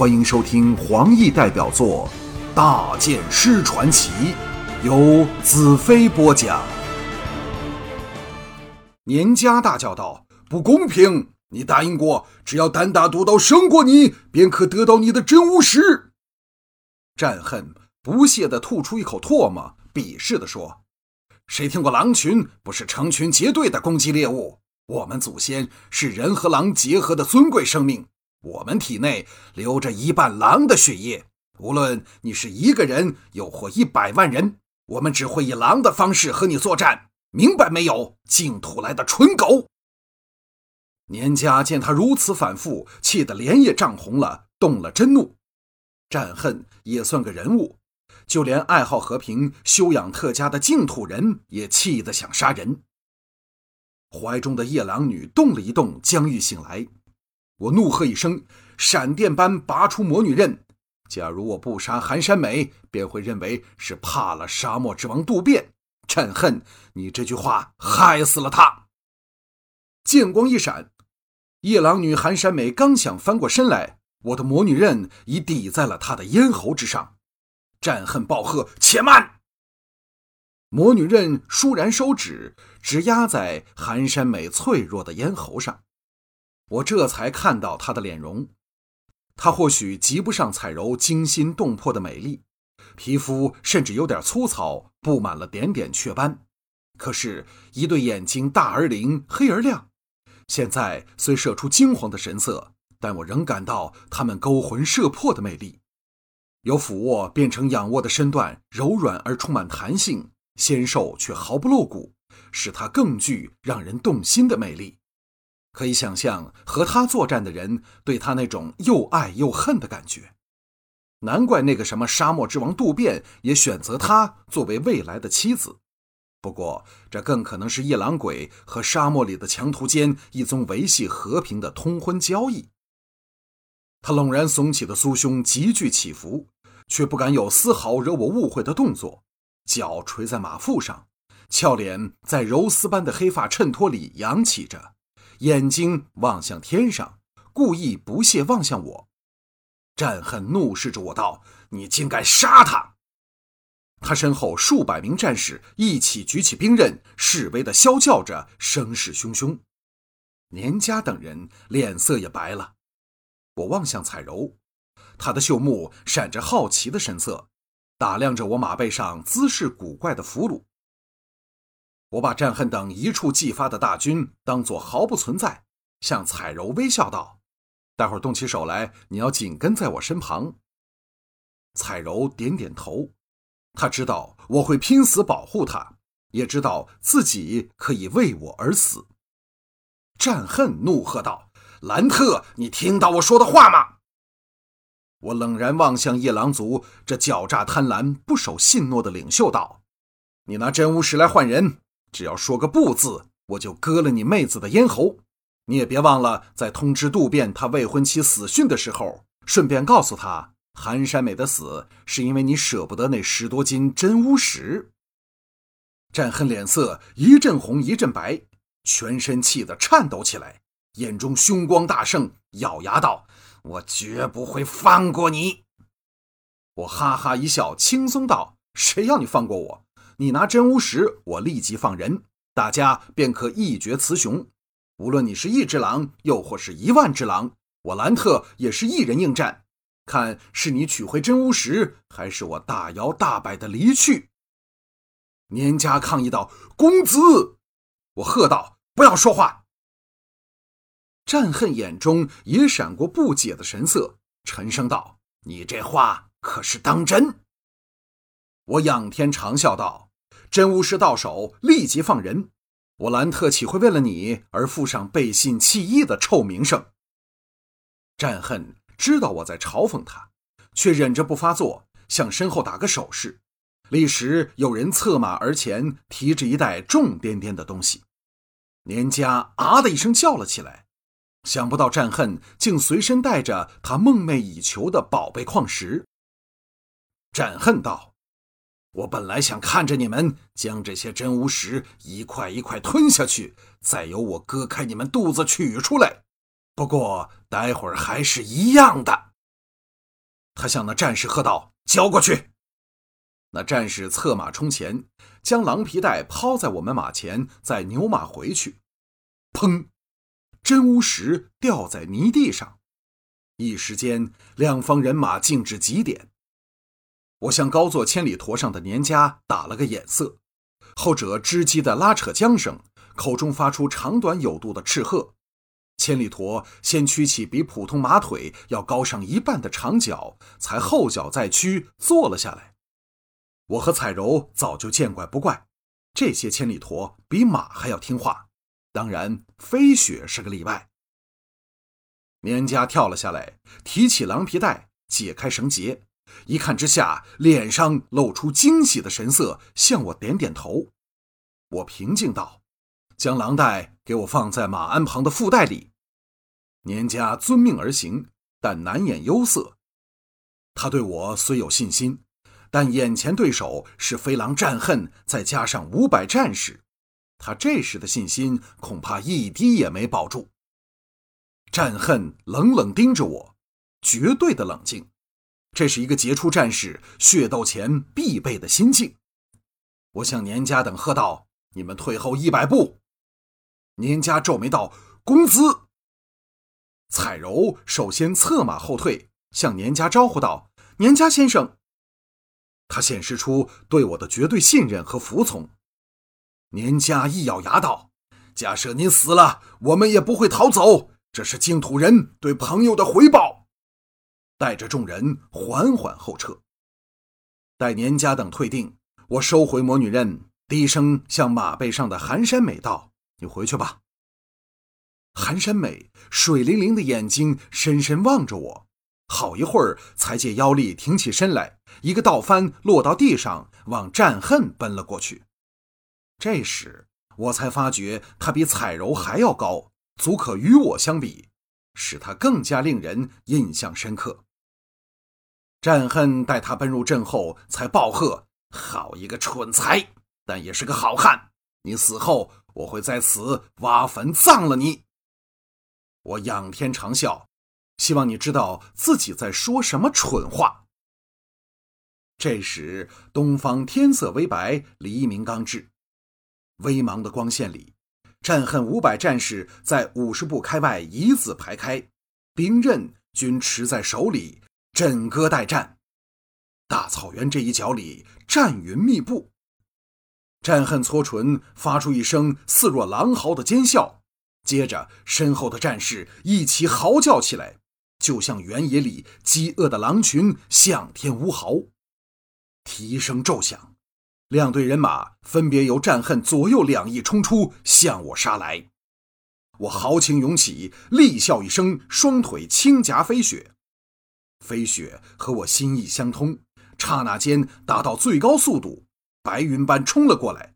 欢迎收听黄奕代表作《大剑师传奇》，由子飞播讲。年家大叫道：“不公平！你答应过，只要单打独斗胜过你，便可得到你的真巫石。”战恨不屑地吐出一口唾沫，鄙视地说：“谁听过狼群不是成群结队的攻击猎物？我们祖先是人和狼结合的尊贵生命。”我们体内流着一半狼的血液，无论你是一个人，又或一百万人，我们只会以狼的方式和你作战，明白没有？净土来的蠢狗！年家见他如此反复，气得脸也涨红了，动了真怒。战恨也算个人物，就连爱好和平、修养特佳的净土人也气得想杀人。怀中的夜郎女动了一动，将欲醒来。我怒喝一声，闪电般拔出魔女刃。假如我不杀寒山美，便会认为是怕了沙漠之王渡边。朕恨你这句话害死了他。剑光一闪，夜郎女寒山美刚想翻过身来，我的魔女刃已抵在了她的咽喉之上。战恨暴喝：“且慢！”魔女刃倏然收指，直压在寒山美脆弱的咽喉上。我这才看到她的脸容，她或许及不上彩柔惊心动魄的美丽，皮肤甚至有点粗糙，布满了点点雀斑。可是，一对眼睛大而灵，黑而亮。现在虽射出金黄的神色，但我仍感到他们勾魂摄魄的魅力。由俯卧变成仰卧的身段，柔软而充满弹性，纤瘦却毫不露骨，使它更具让人动心的魅力。可以想象和他作战的人对他那种又爱又恨的感觉，难怪那个什么沙漠之王渡边也选择他作为未来的妻子。不过，这更可能是夜郎鬼和沙漠里的强徒间一宗维系和平的通婚交易。他猛然耸起的酥胸急剧起伏，却不敢有丝毫惹我误会的动作，脚垂在马腹上，俏脸在柔丝般的黑发衬托里扬起着。眼睛望向天上，故意不屑望向我。战恨怒视着我道：“你竟敢杀他！”他身后数百名战士一起举起兵刃，示威的啸叫着，声势汹汹。年家等人脸色也白了。我望向彩柔，她的秀目闪着好奇的神色，打量着我马背上姿势古怪的俘虏。我把战恨等一触即发的大军当作毫不存在，向彩柔微笑道：“待会儿动起手来，你要紧跟在我身旁。”彩柔点点头，他知道我会拼死保护他，也知道自己可以为我而死。战恨怒喝道：“兰特，你听到我说的话吗？”我冷然望向夜郎族这狡诈贪婪、不守信诺的领袖道：“你拿真巫石来换人。”只要说个不字，我就割了你妹子的咽喉。你也别忘了，在通知渡边他未婚妻死讯的时候，顺便告诉他，寒山美的死是因为你舍不得那十多斤真乌石。战恨脸色一阵红一阵白，全身气得颤抖起来，眼中凶光大盛，咬牙道：“我绝不会放过你！”我哈哈一笑，轻松道：“谁要你放过我？”你拿真巫石，我立即放人，大家便可一决雌雄。无论你是一只狼，又或是一万只狼，我兰特也是一人应战。看是你取回真巫石，还是我大摇大摆的离去？年家抗议道：“公子！”我喝道：“不要说话！”战恨眼中也闪过不解的神色，沉声道：“你这话可是当真？”我仰天长笑道。真巫师到手，立即放人。我兰特岂会为了你而负上背信弃义的臭名声？战恨知道我在嘲讽他，却忍着不发作，向身后打个手势。立时有人策马而前，提着一袋重甸甸的东西。年家啊的一声叫了起来，想不到战恨竟随身带着他梦寐以求的宝贝矿石。战恨道。我本来想看着你们将这些真巫石一块一块吞下去，再由我割开你们肚子取出来。不过待会儿还是一样的。他向那战士喝道：“交过去！”那战士策马冲前，将狼皮带抛在我们马前，再牛马回去。砰！真乌石掉在泥地上，一时间两方人马静至极点。我向高坐千里驼上的年家打了个眼色，后者吱叽的拉扯缰绳，口中发出长短有度的斥喝。千里驼先屈起比普通马腿要高上一半的长脚，才后脚再屈坐了下来。我和彩柔早就见怪不怪，这些千里驼比马还要听话。当然，飞雪是个例外。年家跳了下来，提起狼皮带，解开绳结，一看之下，脸上露出惊喜的神色，向我点点头。我平静道：“将狼带给我放在马鞍旁的腹袋里。”年家遵命而行，但难掩忧色。他对我虽有信心，但眼前对手是飞狼战恨，再加上五百战士。他这时的信心恐怕一滴也没保住。战恨冷冷盯着我，绝对的冷静，这是一个杰出战士血斗前必备的心境。我向年家等喝道：“你们退后一百步。”年家皱眉道：“公子。”彩柔首先策马后退，向年家招呼道：“年家先生。”他显示出对我的绝对信任和服从。年家一咬牙道：“假设您死了，我们也不会逃走。这是净土人对朋友的回报。”带着众人缓缓后撤。待年家等退定，我收回魔女刃，低声向马背上的寒山美道：“你回去吧。”寒山美水灵灵的眼睛深深望着我，好一会儿才借妖力挺起身来，一个倒翻落到地上，往战恨奔了过去。这时我才发觉他比彩柔还要高，足可与我相比，使他更加令人印象深刻。战恨待他奔入阵后，才暴喝：“好一个蠢材，但也是个好汉！你死后，我会在此挖坟葬了你。”我仰天长啸，希望你知道自己在说什么蠢话。这时，东方天色微白，黎明刚至。微茫的光线里，战恨五百战士在五十步开外一字排开，兵刃均持在手里，枕戈待战。大草原这一角里，战云密布。战恨搓唇，发出一声似若狼嚎的尖啸，接着身后的战士一起嚎叫起来，就像原野里饥饿的狼群向天呜嚎，蹄声骤响。两队人马分别由战恨左右两翼冲出，向我杀来。我豪情涌起，厉笑一声，双腿轻夹飞雪。飞雪和我心意相通，刹那间达到最高速度，白云般冲了过来，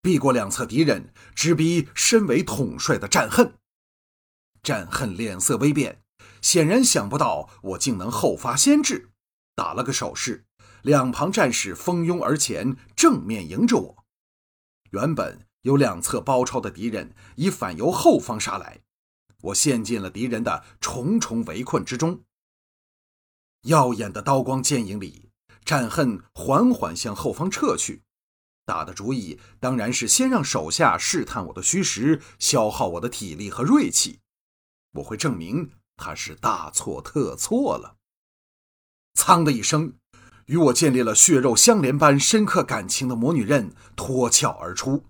避过两侧敌人，直逼身为统帅的战恨。战恨脸色微变，显然想不到我竟能后发先至，打了个手势。两旁战士蜂拥而前，正面迎着我。原本有两侧包抄的敌人已反由后方杀来，我陷进了敌人的重重围困之中。耀眼的刀光剑影里，战恨缓缓向后方撤去。打的主意当然是先让手下试探我的虚实，消耗我的体力和锐气。我会证明他是大错特错了。噌的一声。与我建立了血肉相连般深刻感情的魔女刃脱壳而出，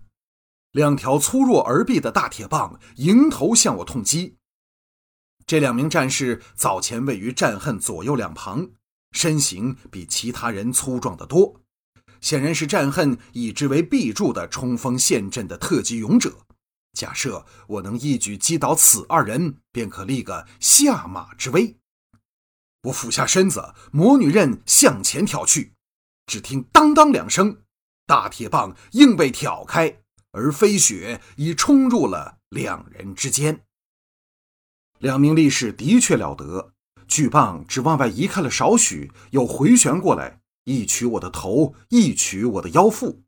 两条粗弱而臂的大铁棒迎头向我痛击。这两名战士早前位于战恨左右两旁，身形比其他人粗壮得多，显然是战恨以之为臂柱的冲锋陷阵的特级勇者。假设我能一举击倒此二人，便可立个下马之威。我俯下身子，魔女刃向前挑去，只听当当两声，大铁棒硬被挑开，而飞雪已冲入了两人之间。两名力士的确了得，巨棒只往外移开了少许，又回旋过来，一取我的头，一取我的腰腹。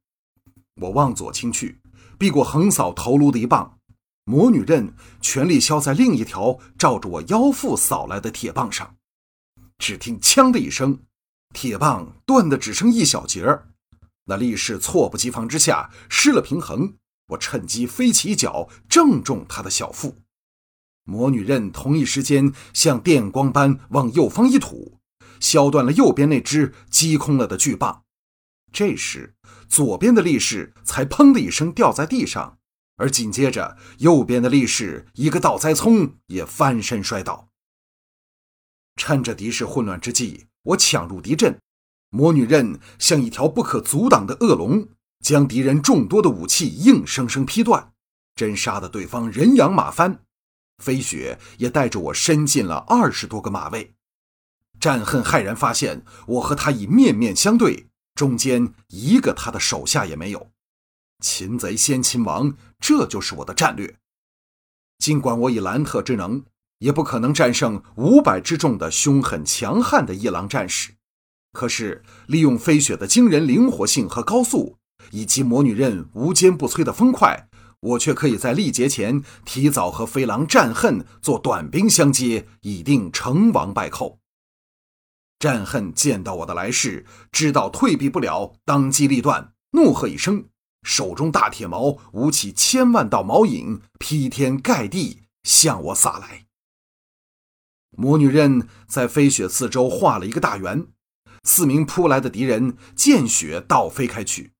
我往左倾去，避过横扫头颅的一棒，魔女刃全力削在另一条照着我腰腹扫来的铁棒上。只听“锵”的一声，铁棒断得只剩一小截儿。那力士猝不及防之下失了平衡，我趁机飞起一脚，正中他的小腹。魔女刃同一时间像电光般往右方一吐，削断了右边那只击空了的巨棒。这时，左边的力士才“砰”的一声掉在地上，而紧接着，右边的力士一个倒栽葱也翻身摔倒。趁着敌势混乱之际，我抢入敌阵。魔女刃像一条不可阻挡的恶龙，将敌人众多的武器硬生生劈断，真杀得对方人仰马翻。飞雪也带着我伸进了二十多个马位。战恨骇然发现，我和他已面面相对，中间一个他的手下也没有。擒贼先擒王，这就是我的战略。尽管我以兰特之能，也不可能战胜五百之众的凶狠强悍的夜郎战士。可是，利用飞雪的惊人灵活性和高速，以及魔女刃无坚不摧的风快，我却可以在力竭前提早和飞狼战恨做短兵相接，以定成王败寇。战恨见到我的来势，知道退避不了，当机立断，怒喝一声，手中大铁矛舞起千万道矛影，劈天盖地向我洒来。魔女刃在飞雪四周画了一个大圆。四名扑来的敌人见血倒飞开去，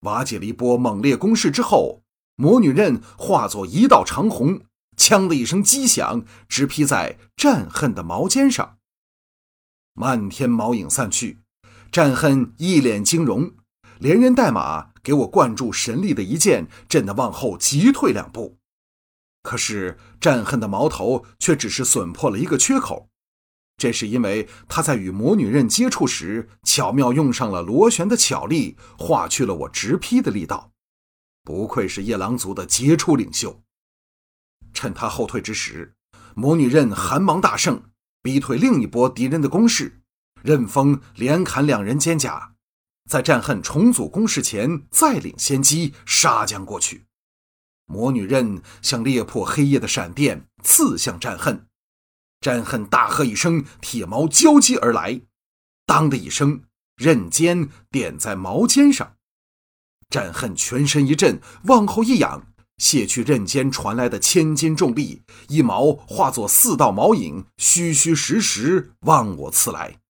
瓦解了一波猛烈攻势之后，魔女刃化作一道长虹，锵的一声击响，直劈在战恨的矛尖上。漫天毛影散去，战恨一脸惊容，连人带马给我灌注神力的一剑，震得往后急退两步。可是战恨的矛头却只是损破了一个缺口。这是因为他在与魔女刃接触时，巧妙用上了螺旋的巧力，化去了我直劈的力道。不愧是夜郎族的杰出领袖。趁他后退之时，魔女刃寒芒大盛，逼退另一波敌人的攻势，刃锋连砍两人肩甲，在战恨重组攻势前再领先机杀将过去。魔女刃像裂破黑夜的闪电，刺向战恨。战恨大喝一声，铁矛交击而来，当的一声，刃尖点在矛尖上。战恨全身一震，往后一仰，卸去刃尖传来的千斤重力，一矛化作四道矛影，虚虚实实望我刺来。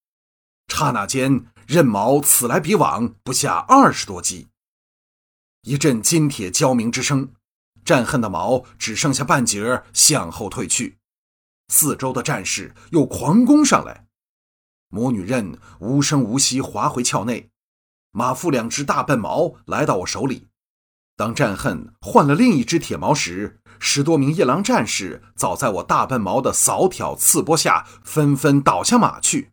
刹那间，刃矛此来彼往，不下二十多击。一阵金铁交鸣之声，战恨的矛只剩下半截，向后退去。四周的战士又狂攻上来，魔女刃无声无息滑回鞘内，马腹两只大笨矛来到我手里。当战恨换了另一只铁矛时，十多名夜郎战士早在我大笨矛的扫挑刺拨下，纷纷倒下马去，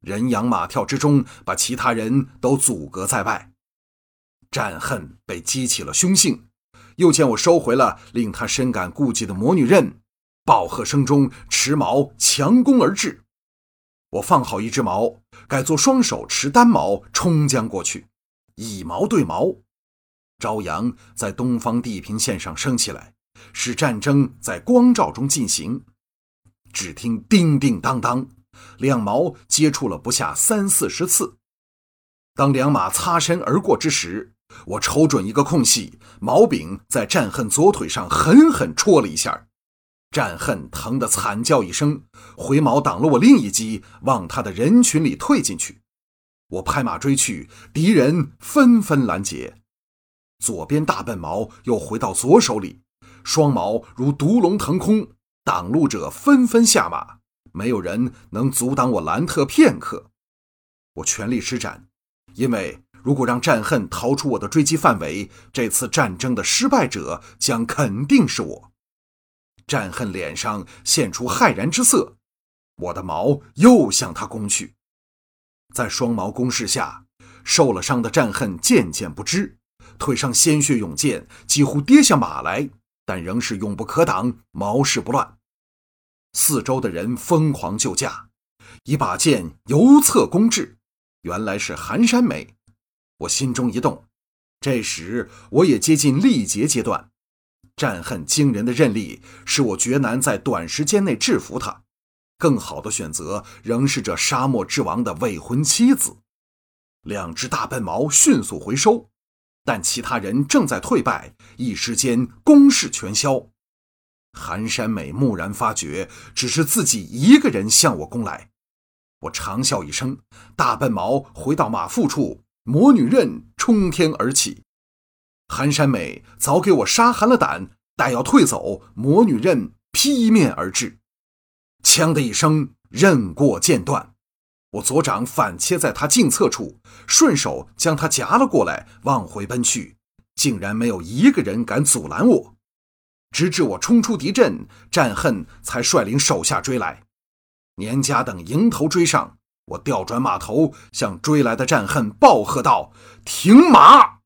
人仰马跳之中，把其他人都阻隔在外。战恨被激起了凶性，又见我收回了令他深感顾忌的魔女刃。暴喝声中，持矛强攻而至。我放好一只矛，改作双手持单矛冲将过去，以矛对矛。朝阳在东方地平线上升起来，使战争在光照中进行。只听叮叮当当，两矛接触了不下三四十次。当两马擦身而过之时，我瞅准一个空隙，矛柄在战恨左腿上狠狠戳了一下。战恨疼得惨叫一声，回矛挡了我另一击，往他的人群里退进去。我拍马追去，敌人纷纷拦截。左边大笨矛又回到左手里，双矛如毒龙腾空，挡路者纷纷下马，没有人能阻挡我兰特片刻。我全力施展，因为如果让战恨逃出我的追击范围，这次战争的失败者将肯定是我。战恨脸上现出骇然之色，我的矛又向他攻去。在双矛攻势下，受了伤的战恨渐渐不支，腿上鲜血涌溅，几乎跌下马来，但仍是永不可挡，毛事不乱。四周的人疯狂救驾，一把剑由侧攻至，原来是寒山梅。我心中一动，这时我也接近力竭阶段。战恨惊人的韧力，使我绝难在短时间内制服他。更好的选择仍是这沙漠之王的未婚妻子。两只大笨毛迅速回收，但其他人正在退败，一时间攻势全消。寒山美蓦然发觉，只是自己一个人向我攻来。我长笑一声，大笨毛回到马腹处，魔女刃冲天而起。寒山美早给我杀寒了胆，待要退走，魔女刃劈面而至，锵的一声，刃过剑断。我左掌反切在他颈侧处，顺手将他夹了过来，往回奔去，竟然没有一个人敢阻拦我。直至我冲出敌阵，战恨才率领手下追来。年家等迎头追上，我调转马头，向追来的战恨暴喝道：“停马！”